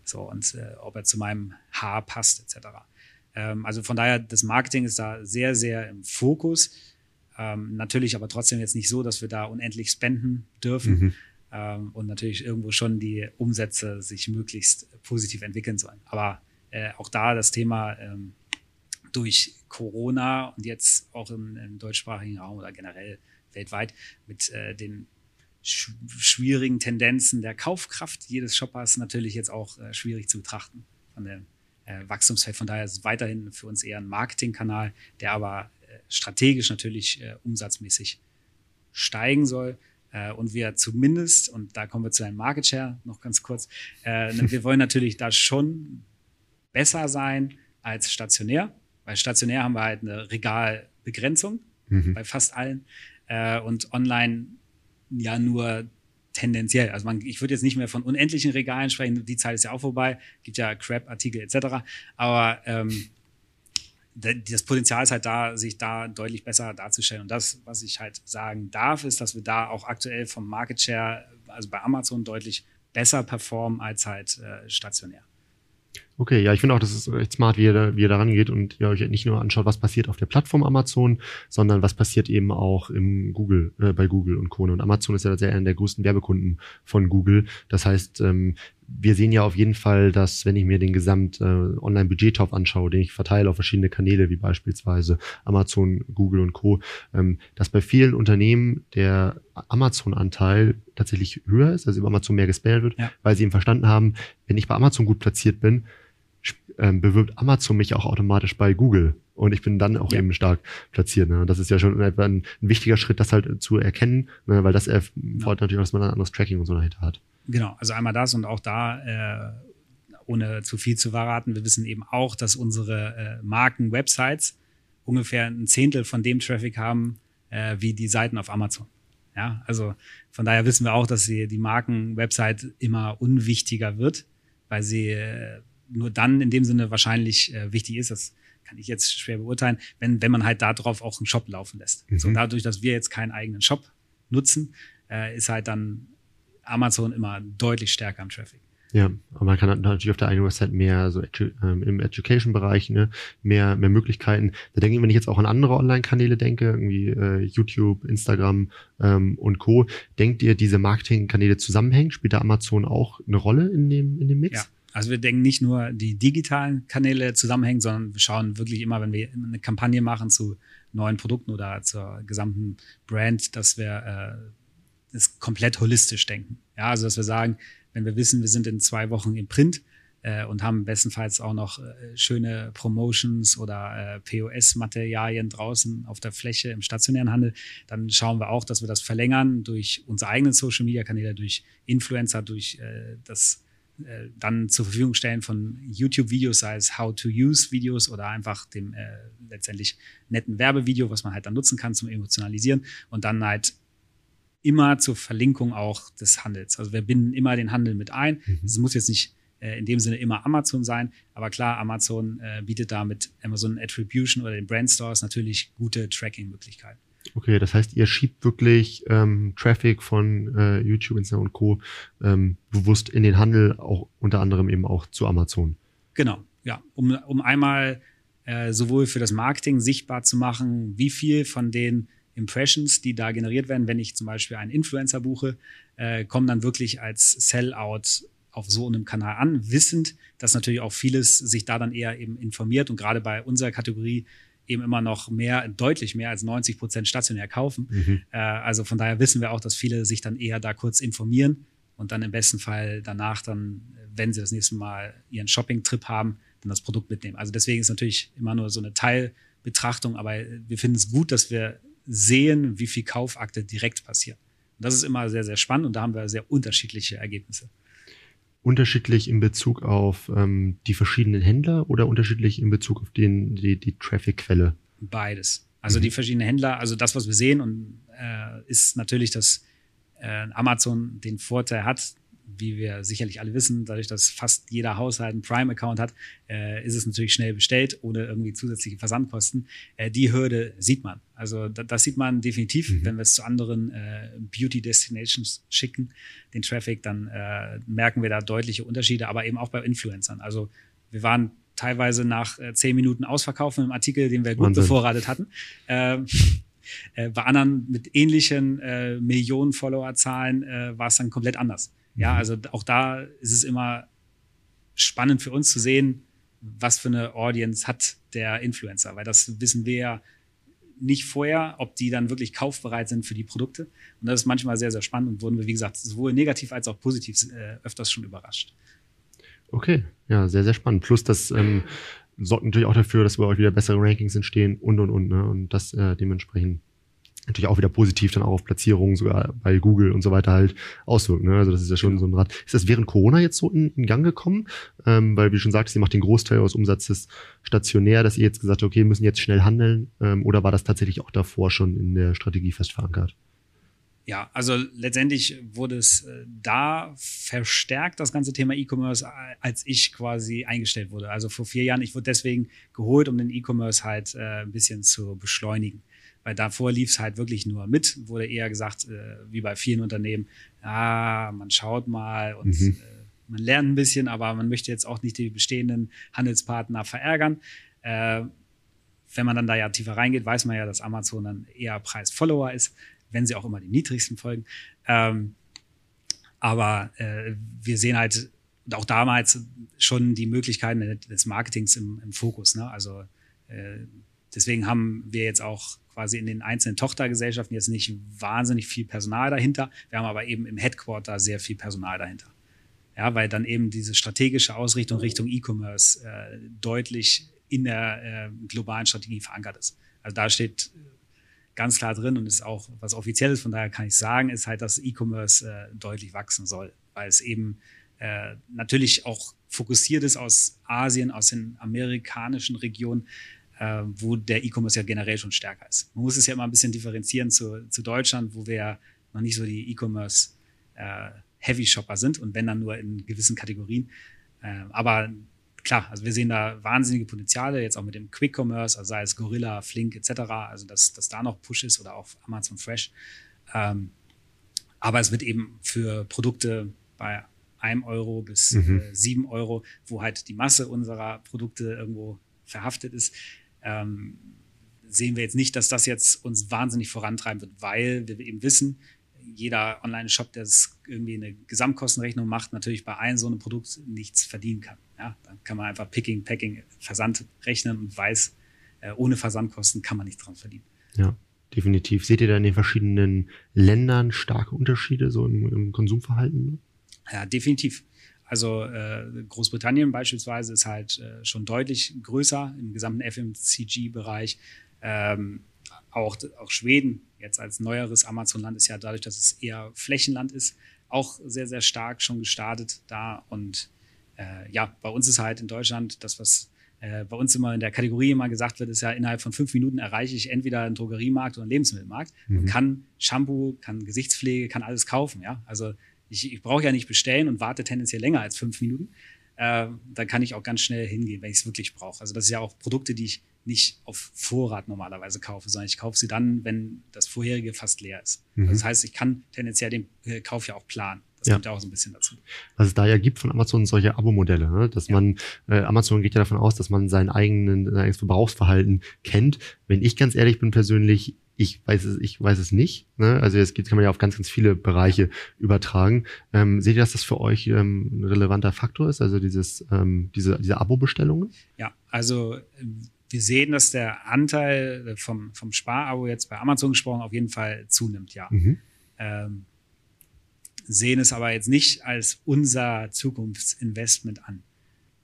So und äh, ob er zu meinem Haar passt etc. Ähm, also von daher, das Marketing ist da sehr, sehr im Fokus. Ähm, natürlich aber trotzdem jetzt nicht so, dass wir da unendlich spenden dürfen. Mhm. Ähm, und natürlich irgendwo schon die Umsätze sich möglichst positiv entwickeln sollen. Aber äh, auch da das Thema ähm, durch Corona und jetzt auch im, im, deutschsprachigen Raum oder generell weltweit mit äh, den sch schwierigen Tendenzen der Kaufkraft jedes Shoppers natürlich jetzt auch äh, schwierig zu betrachten von dem äh, Wachstumsfeld. Von daher ist es weiterhin für uns eher ein Marketingkanal, der aber strategisch natürlich äh, umsatzmäßig steigen soll. Äh, und wir zumindest, und da kommen wir zu einem Market Share noch ganz kurz, äh, wir wollen natürlich da schon besser sein als stationär, weil stationär haben wir halt eine Regalbegrenzung mhm. bei fast allen äh, und online ja nur tendenziell. Also man, ich würde jetzt nicht mehr von unendlichen Regalen sprechen, die Zeit ist ja auch vorbei, gibt ja Crap-Artikel etc. Aber ähm, das Potenzial ist halt da, sich da deutlich besser darzustellen. Und das, was ich halt sagen darf, ist, dass wir da auch aktuell vom Market Share, also bei Amazon deutlich besser performen als halt äh, stationär. Okay, ja, ich finde auch, das ist echt smart, wie ihr da, wie ihr da rangeht und ihr euch nicht nur anschaut, was passiert auf der Plattform Amazon, sondern was passiert eben auch im Google, äh, bei Google und Kone. Und Amazon ist ja sehr einer der größten Werbekunden von Google. Das heißt, ähm, wir sehen ja auf jeden Fall, dass wenn ich mir den gesamt äh, Online-Budgettopf anschaue, den ich verteile auf verschiedene Kanäle, wie beispielsweise Amazon, Google und Co., ähm, dass bei vielen Unternehmen der Amazon-Anteil tatsächlich höher ist, also über Amazon mehr gesperrt wird, ja. weil sie eben verstanden haben, wenn ich bei Amazon gut platziert bin, ähm, bewirbt Amazon mich auch automatisch bei Google. Und ich bin dann auch ja. eben stark platziert. Ne? Das ist ja schon ein, ein wichtiger Schritt, das halt zu erkennen, ne? weil das erfordert ja. natürlich auch, dass man ein anderes Tracking und so dahinter hat. Genau, also einmal das und auch da, äh, ohne zu viel zu verraten, wir wissen eben auch, dass unsere äh, Marken-Websites ungefähr ein Zehntel von dem Traffic haben, äh, wie die Seiten auf Amazon. Ja, also von daher wissen wir auch, dass die, die Marken-Website immer unwichtiger wird, weil sie äh, nur dann in dem Sinne wahrscheinlich äh, wichtig ist. Das kann ich jetzt schwer beurteilen, wenn, wenn man halt darauf auch einen Shop laufen lässt. Mhm. So dadurch, dass wir jetzt keinen eigenen Shop nutzen, äh, ist halt dann Amazon immer deutlich stärker am Traffic. Ja, aber man kann natürlich auf der eigenen Website mehr so edu ähm, im Education-Bereich, ne, mehr, mehr Möglichkeiten. Da denke ich, wenn ich jetzt auch an andere Online-Kanäle denke, irgendwie äh, YouTube, Instagram ähm, und Co., denkt ihr, diese Marketing-Kanäle zusammenhängen? Spielt da Amazon auch eine Rolle in dem, in dem Mix? Ja. Also wir denken nicht nur die digitalen Kanäle zusammenhängen, sondern wir schauen wirklich immer, wenn wir eine Kampagne machen zu neuen Produkten oder zur gesamten Brand, dass wir äh, das komplett holistisch denken. Ja, also dass wir sagen, wenn wir wissen, wir sind in zwei Wochen im Print äh, und haben bestenfalls auch noch äh, schöne Promotions oder äh, POS-Materialien draußen auf der Fläche im stationären Handel, dann schauen wir auch, dass wir das verlängern durch unsere eigenen Social-Media-Kanäle, durch Influencer, durch äh, das äh, dann zur Verfügung stellen von YouTube-Videos, sei es How-to-Use-Videos oder einfach dem äh, letztendlich netten Werbevideo, was man halt dann nutzen kann zum Emotionalisieren und dann halt immer zur Verlinkung auch des Handels. Also wir binden immer den Handel mit ein. Es mhm. muss jetzt nicht äh, in dem Sinne immer Amazon sein, aber klar, Amazon äh, bietet da mit Amazon Attribution oder den Brand Stores natürlich gute Tracking-Möglichkeiten. Okay, das heißt, ihr schiebt wirklich ähm, Traffic von äh, YouTube, Instagram und Co. Ähm, bewusst in den Handel, auch unter anderem eben auch zu Amazon. Genau, ja, um, um einmal äh, sowohl für das Marketing sichtbar zu machen, wie viel von den Impressions, die da generiert werden, wenn ich zum Beispiel einen Influencer buche, äh, kommen dann wirklich als Sellout auf so einem Kanal an, wissend, dass natürlich auch vieles sich da dann eher eben informiert und gerade bei unserer Kategorie eben immer noch mehr, deutlich mehr als 90 Prozent stationär kaufen. Mhm. Äh, also von daher wissen wir auch, dass viele sich dann eher da kurz informieren und dann im besten Fall danach dann, wenn sie das nächste Mal ihren Shopping-Trip haben, dann das Produkt mitnehmen. Also deswegen ist natürlich immer nur so eine Teilbetrachtung, aber wir finden es gut, dass wir sehen, wie viel Kaufakte direkt passieren. Und das ist immer sehr, sehr spannend und da haben wir sehr unterschiedliche Ergebnisse. Unterschiedlich in Bezug auf ähm, die verschiedenen Händler oder unterschiedlich in Bezug auf den, die, die Traffic-Quelle? Beides. Also mhm. die verschiedenen Händler, also das, was wir sehen, und äh, ist natürlich, dass äh, Amazon den Vorteil hat, wie wir sicherlich alle wissen, dadurch, dass fast jeder Haushalt einen Prime-Account hat, äh, ist es natürlich schnell bestellt, ohne irgendwie zusätzliche Versandkosten. Äh, die Hürde sieht man. Also da, das sieht man definitiv, mhm. wenn wir es zu anderen äh, Beauty-Destinations schicken, den Traffic, dann äh, merken wir da deutliche Unterschiede, aber eben auch bei Influencern. Also wir waren teilweise nach äh, zehn Minuten ausverkaufen im Artikel, den wir gut Wahnsinn. bevorratet hatten. Ähm, äh, bei anderen mit ähnlichen äh, Millionen Followerzahlen war es dann komplett anders. Ja, mhm. also auch da ist es immer spannend für uns zu sehen, was für eine Audience hat der Influencer, weil das wissen wir ja nicht vorher, ob die dann wirklich kaufbereit sind für die Produkte. Und das ist manchmal sehr, sehr spannend und wurden wir, wie gesagt, sowohl negativ als auch positiv äh, öfters schon überrascht. Okay, ja, sehr, sehr spannend. Plus, das ähm, sorgt natürlich auch dafür, dass bei euch wieder bessere Rankings entstehen und und und. Ne? Und das äh, dementsprechend natürlich auch wieder positiv dann auch auf Platzierungen sogar bei Google und so weiter halt auswirkt. Ne? Also das ist ja schon so ein Rad. Ist das während Corona jetzt so in, in Gang gekommen? Ähm, weil wie schon sagst, ihr macht den Großteil eures Umsatzes stationär, dass ihr jetzt gesagt habt, okay, wir müssen jetzt schnell handeln. Ähm, oder war das tatsächlich auch davor schon in der Strategie fest verankert? Ja, also letztendlich wurde es äh, da verstärkt, das ganze Thema E-Commerce, als ich quasi eingestellt wurde. Also vor vier Jahren, ich wurde deswegen geholt, um den E-Commerce halt äh, ein bisschen zu beschleunigen. Weil davor lief es halt wirklich nur mit, wurde eher gesagt, äh, wie bei vielen Unternehmen, ah, man schaut mal und mhm. äh, man lernt ein bisschen, aber man möchte jetzt auch nicht die bestehenden Handelspartner verärgern. Äh, wenn man dann da ja tiefer reingeht, weiß man ja, dass Amazon dann eher Preis-Follower ist wenn sie auch immer die niedrigsten folgen. Ähm, aber äh, wir sehen halt auch damals schon die Möglichkeiten des Marketings im, im Fokus. Ne? Also äh, deswegen haben wir jetzt auch quasi in den einzelnen Tochtergesellschaften jetzt nicht wahnsinnig viel Personal dahinter. Wir haben aber eben im Headquarter sehr viel Personal dahinter. Ja, weil dann eben diese strategische Ausrichtung Richtung E-Commerce äh, deutlich in der äh, globalen Strategie verankert ist. Also da steht ganz klar drin und ist auch was Offizielles, von daher kann ich sagen, ist halt, dass E-Commerce äh, deutlich wachsen soll, weil es eben äh, natürlich auch fokussiert ist aus Asien, aus den amerikanischen Regionen, äh, wo der E-Commerce ja generell schon stärker ist. Man muss es ja immer ein bisschen differenzieren zu, zu Deutschland, wo wir ja noch nicht so die E-Commerce äh, Heavy Shopper sind und wenn dann nur in gewissen Kategorien. Äh, aber klar, also wir sehen da wahnsinnige Potenziale, jetzt auch mit dem Quick Commerce, also sei es Gorilla, Flink etc., also dass, dass da noch Push ist oder auch Amazon Fresh. Ähm, aber es wird eben für Produkte bei einem Euro bis mhm. äh, sieben Euro, wo halt die Masse unserer Produkte irgendwo verhaftet ist, ähm, sehen wir jetzt nicht, dass das jetzt uns wahnsinnig vorantreiben wird, weil wir eben wissen, jeder Online-Shop, der irgendwie eine Gesamtkostenrechnung macht, natürlich bei einem so einem Produkt nichts verdienen kann. Ja, dann kann man einfach Picking, Packing, Versand rechnen und weiß, äh, ohne Versandkosten kann man nichts dran verdienen. Ja, definitiv. Seht ihr da in den verschiedenen Ländern starke Unterschiede so im, im Konsumverhalten? Ja, definitiv. Also äh, Großbritannien beispielsweise ist halt äh, schon deutlich größer im gesamten FMCG-Bereich. Ähm, auch, auch Schweden jetzt als neueres Amazon-Land ist ja dadurch, dass es eher Flächenland ist, auch sehr, sehr stark schon gestartet da. Und äh, ja, bei uns ist halt in Deutschland das, was äh, bei uns immer in der Kategorie immer gesagt wird, ist ja innerhalb von fünf Minuten erreiche ich entweder einen Drogeriemarkt oder einen Lebensmittelmarkt mhm. und kann Shampoo, kann Gesichtspflege, kann alles kaufen. Ja, also ich, ich brauche ja nicht bestellen und warte tendenziell länger als fünf Minuten. Äh, dann kann ich auch ganz schnell hingehen, wenn ich es wirklich brauche. Also das ist ja auch Produkte, die ich nicht auf Vorrat normalerweise kaufe, sondern ich kaufe sie dann, wenn das vorherige fast leer ist. Mhm. das heißt, ich kann tendenziell den äh, Kauf ja auch planen. Das ja. kommt ja auch so ein bisschen dazu. Was es da ja gibt von Amazon solche Abo-Modelle, ne? dass ja. man, äh, Amazon geht ja davon aus, dass man seinen eigenen, sein eigenes Verbrauchsverhalten kennt. Wenn ich ganz ehrlich bin persönlich, ich weiß es, ich weiß es nicht. Ne? Also jetzt kann man ja auf ganz, ganz viele Bereiche übertragen. Ähm, seht ihr, dass das für euch ähm, ein relevanter Faktor ist, also dieses, ähm, diese, diese Abo-Bestellungen? Ja, also wir sehen, dass der Anteil vom, vom Sparabo jetzt bei Amazon gesprochen auf jeden Fall zunimmt, ja. Mhm. Ähm, sehen es aber jetzt nicht als unser Zukunftsinvestment an,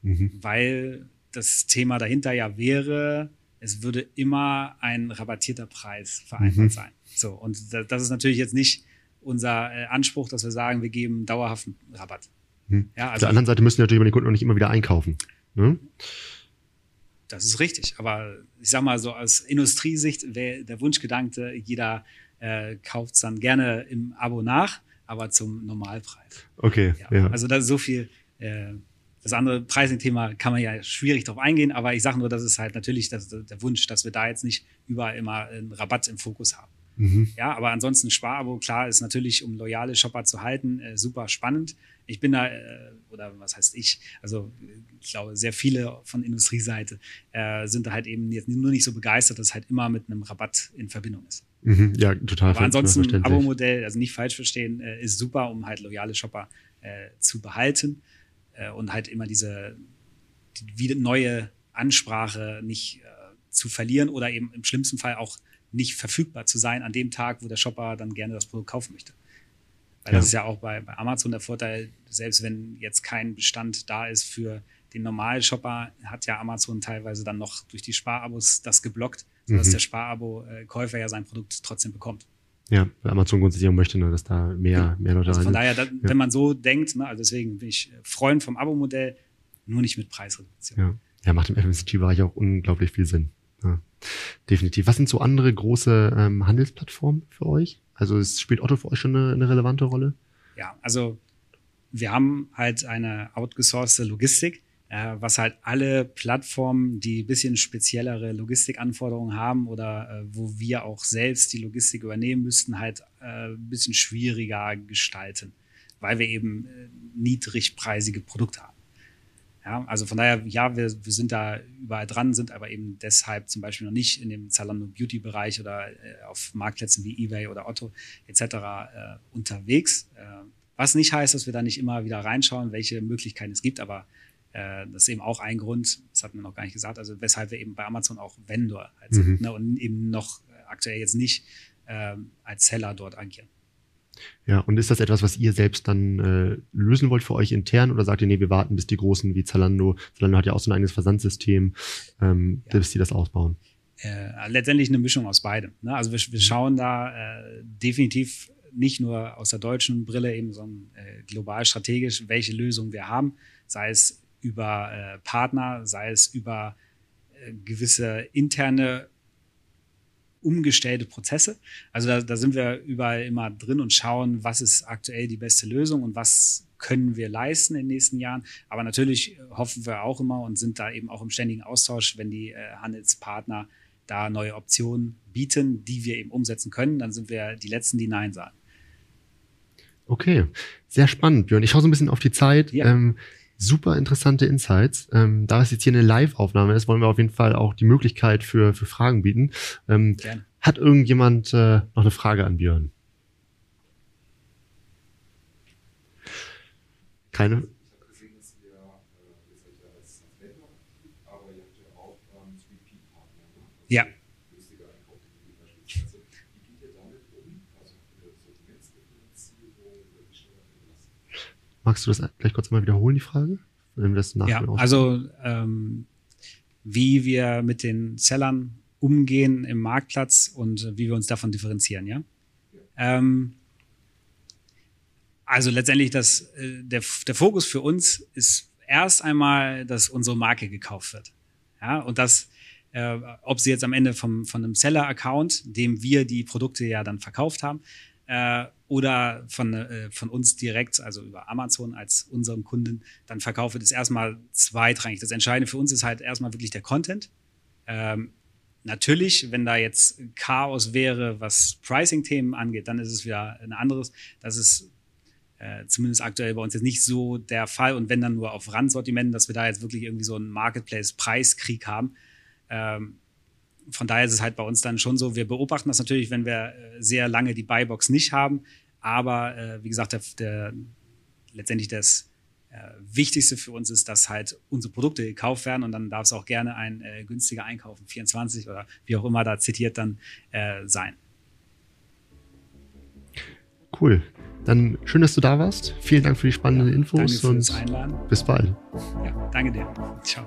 mhm. weil das Thema dahinter ja wäre, es würde immer ein rabattierter Preis vereinbart mhm. sein. So, und das ist natürlich jetzt nicht unser äh, Anspruch, dass wir sagen, wir geben dauerhaften Rabatt. Mhm. Ja, also Auf der anderen Seite müssen natürlich die Kunden auch nicht immer wieder einkaufen. Ne? Das ist richtig. Aber ich sag mal so aus Industriesicht wäre der Wunschgedanke, jeder äh, kauft es dann gerne im Abo nach. aber zum Normalpreis. Okay. Ja. ja. Also da ist so viel. Äh, das andere Pricing-Thema kann man ja schwierig drauf eingehen, aber ich sage nur, das ist halt natürlich das, der Wunsch, dass wir da jetzt nicht überall immer einen Rabatt im Fokus haben. Mhm. Ja, aber ansonsten Sparabo, klar, ist natürlich, um loyale Shopper zu halten, äh, super spannend. Ich bin da, äh, oder was heißt ich, also ich glaube, sehr viele von Industrieseite äh, sind da halt eben jetzt nur nicht so begeistert, dass es halt immer mit einem Rabatt in Verbindung ist. Mhm, ja, total. Aber ansonsten, Abo-Modell, also nicht falsch verstehen, äh, ist super, um halt loyale Shopper äh, zu behalten äh, und halt immer diese die, neue Ansprache nicht zu verlieren oder eben im schlimmsten Fall auch nicht verfügbar zu sein an dem Tag, wo der Shopper dann gerne das Produkt kaufen möchte. Weil ja. das ist ja auch bei, bei Amazon der Vorteil, selbst wenn jetzt kein Bestand da ist für den normalen Shopper, hat ja Amazon teilweise dann noch durch die Sparabos das geblockt, sodass mhm. der Sparabo-Käufer ja sein Produkt trotzdem bekommt. Ja, weil Amazon grundsätzlich möchte, ne, dass da mehr, mehr Leute also Von daher, da, ja. wenn man so denkt, ne, also deswegen bin ich Freund vom Abo-Modell, nur nicht mit Preisreduktion. Ja, ja macht im FMCG-Bereich auch unglaublich viel Sinn. Ja, definitiv. Was sind so andere große ähm, Handelsplattformen für euch? Also es spielt Otto für euch schon eine, eine relevante Rolle? Ja, also wir haben halt eine outgesourcete Logistik, äh, was halt alle Plattformen, die ein bisschen speziellere Logistikanforderungen haben oder äh, wo wir auch selbst die Logistik übernehmen müssten, halt äh, ein bisschen schwieriger gestalten, weil wir eben äh, niedrigpreisige Produkte haben. Ja, also von daher, ja, wir, wir sind da überall dran, sind aber eben deshalb zum Beispiel noch nicht in dem Zalando Beauty Bereich oder äh, auf Marktplätzen wie eBay oder Otto etc. Äh, unterwegs. Äh, was nicht heißt, dass wir da nicht immer wieder reinschauen, welche Möglichkeiten es gibt, aber äh, das ist eben auch ein Grund, das hatten wir noch gar nicht gesagt, also weshalb wir eben bei Amazon auch Vendor halt sind mhm. ne, und eben noch aktuell jetzt nicht äh, als Seller dort agieren. Ja, und ist das etwas, was ihr selbst dann äh, lösen wollt für euch intern oder sagt ihr, nee, wir warten, bis die Großen wie Zalando, Zalando hat ja auch so ein eigenes Versandsystem, ähm, ja. bis die das ausbauen? Äh, letztendlich eine Mischung aus beidem. Ne? Also wir, wir schauen da äh, definitiv nicht nur aus der deutschen Brille eben, sondern äh, global strategisch, welche Lösungen wir haben, sei es über äh, Partner, sei es über äh, gewisse interne umgestellte Prozesse. Also da, da sind wir überall immer drin und schauen, was ist aktuell die beste Lösung und was können wir leisten in den nächsten Jahren. Aber natürlich hoffen wir auch immer und sind da eben auch im ständigen Austausch, wenn die äh, Handelspartner da neue Optionen bieten, die wir eben umsetzen können, dann sind wir die Letzten, die Nein sagen. Okay, sehr spannend, Björn. Ich schaue so ein bisschen auf die Zeit. Ja. Ähm, super interessante Insights. Ähm, da es jetzt hier eine Live-Aufnahme ist, wollen wir auf jeden Fall auch die Möglichkeit für, für Fragen bieten. Ähm, hat irgendjemand äh, noch eine Frage an Björn? Keine? Ja. Magst du das gleich kurz mal wiederholen, die Frage? Ja, also ähm, wie wir mit den Sellern umgehen im Marktplatz und wie wir uns davon differenzieren, ja? ja. Ähm, also letztendlich das, äh, der, der Fokus für uns ist erst einmal, dass unsere Marke gekauft wird. Ja, und das, äh, ob sie jetzt am Ende vom, von einem Seller-Account, dem wir die Produkte ja dann verkauft haben, äh, oder von, äh, von uns direkt, also über Amazon als unseren Kunden, dann verkaufe das erstmal zweitrangig. Das Entscheidende für uns ist halt erstmal wirklich der Content. Ähm, natürlich, wenn da jetzt Chaos wäre, was Pricing-Themen angeht, dann ist es wieder ein anderes. Das ist äh, zumindest aktuell bei uns jetzt nicht so der Fall. Und wenn dann nur auf Randsortimenten, dass wir da jetzt wirklich irgendwie so einen Marketplace-Preiskrieg haben. Ähm, von daher ist es halt bei uns dann schon so, wir beobachten das natürlich, wenn wir äh, sehr lange die Buybox nicht haben. Aber äh, wie gesagt, der, der, letztendlich das äh, Wichtigste für uns ist, dass halt unsere Produkte gekauft werden und dann darf es auch gerne ein äh, günstiger Einkauf, 24 oder wie auch immer da zitiert dann äh, sein. Cool. Dann schön, dass du da warst. Vielen Dank für die spannenden ja, Infos danke und Einladen. bis bald. Ja, danke dir. Ciao.